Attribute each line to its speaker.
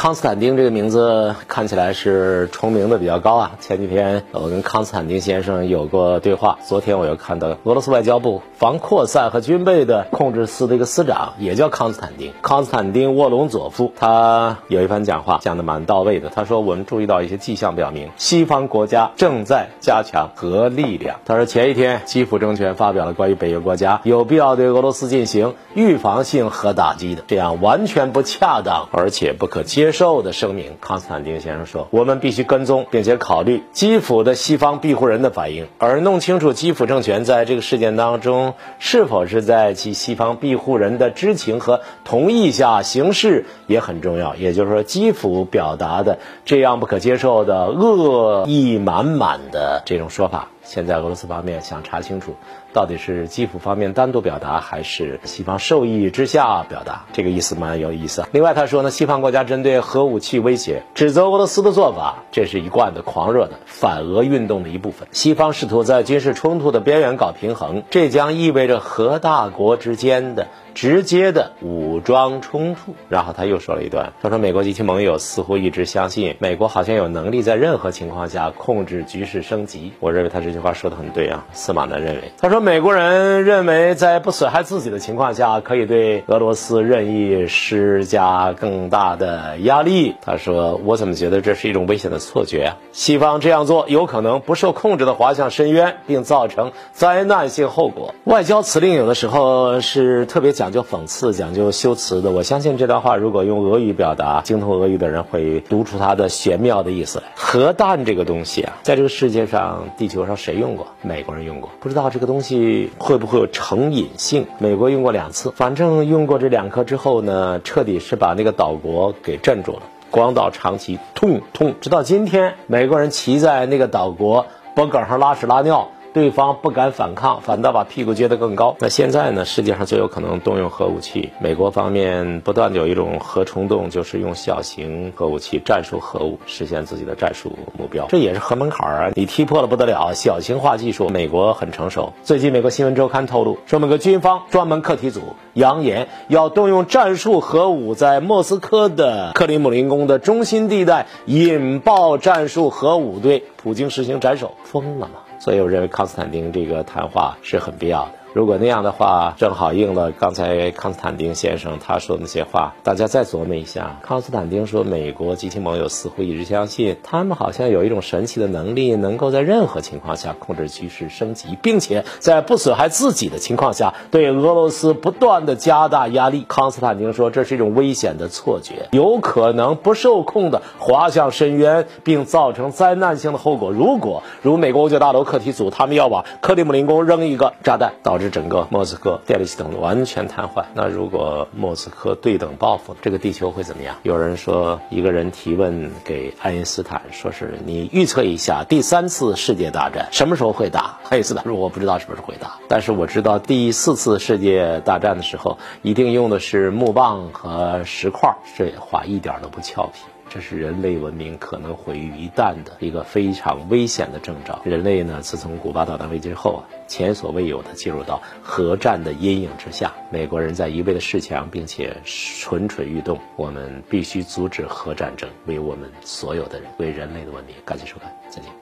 Speaker 1: 康斯坦丁这个名字看起来是重名的比较高啊。前几天我跟康斯坦丁先生有过对话，昨天我又看到俄罗斯外交部防扩散和军备的控制司的一个司长也叫康斯坦丁，康斯坦丁沃隆佐夫，他有一番讲话讲的蛮到位的。他说我们注意到一些迹象表明，西方国家正在加强核力量。他说前一天基辅政权发表了关于北约国家有必要对俄罗斯进行预防性核打击的这样完全不恰当而且不可接受的声明。康斯坦丁先生说，我们必须跟踪并且考虑基辅的西方庇护人的反应，而弄清楚基辅政权在这个事件当中是否是在其西方庇护人的知情和同意下行事也很重要。也就是说，基辅表达的这样不可接受的恶意满满的这种说法。现在俄罗斯方面想查清楚，到底是基辅方面单独表达，还是西方授意之下表达？这个意思蛮有意思。另外，他说呢，西方国家针对核武器威胁，指责俄罗斯的做法，这是一贯的狂热的反俄运动的一部分。西方试图在军事冲突的边缘搞平衡，这将意味着核大国之间的直接的武装冲突。然后他又说了一段，他说美国及其盟友似乎一直相信，美国好像有能力在任何情况下控制局势升级。我认为他是这句。话说的很对啊，司马南认为，他说美国人认为在不损害自己的情况下，可以对俄罗斯任意施加更大的压力。他说，我怎么觉得这是一种危险的错觉啊？西方这样做有可能不受控制的滑向深渊，并造成灾难性后果。外交辞令有的时候是特别讲究讽刺、讲究修辞的。我相信这段话如果用俄语表达，精通俄语的人会读出它的玄妙的意思来。核弹这个东西啊，在这个世界上，地球上谁？用过？美国人用过，不知道这个东西会不会有成瘾性。美国用过两次，反正用过这两颗之后呢，彻底是把那个岛国给镇住了。广岛、长崎，痛痛，直到今天，美国人骑在那个岛国脖梗上拉屎拉尿。对方不敢反抗，反倒把屁股撅得更高。那现在呢？世界上最有可能动用核武器，美国方面不断有一种核冲动，就是用小型核武器、战术核武实现自己的战术目标。这也是核门槛啊！你踢破了不得了。小型化技术，美国很成熟。最近，美国新闻周刊透露，说美国军方专门课题组扬言要动用战术核武，在莫斯科的克里姆林宫的中心地带引爆战术核武，对普京实行斩首。疯了吗？所以我认为康斯坦丁这个谈话是很必要的。如果那样的话，正好应了刚才康斯坦丁先生他说的那些话。大家再琢磨一下，康斯坦丁说，美国及其盟友似乎一直相信，他们好像有一种神奇的能力，能够在任何情况下控制局势升级，并且在不损害自己的情况下，对俄罗斯不断的加大压力。康斯坦丁说，这是一种危险的错觉，有可能不受控的滑向深渊，并造成灾难性的后果。如果如美国五角大楼课题组，他们要往克里姆林宫扔一个炸弹，导致整个莫斯科电力系统完全瘫痪。那如果莫斯科对等报复，这个地球会怎么样？有人说，一个人提问给爱因斯坦，说是你预测一下第三次世界大战什么时候会打？爱因斯坦说我不知道什么时候会打，但是我知道第四次世界大战的时候一定用的是木棒和石块。这话一点都不俏皮。这是人类文明可能毁于一旦的一个非常危险的征兆。人类呢，自从古巴导弹危机后啊，前所未有的进入到核战的阴影之下。美国人在一味的恃强，并且蠢蠢欲动。我们必须阻止核战争，为我们所有的人，为人类的文明。感谢收看，再见。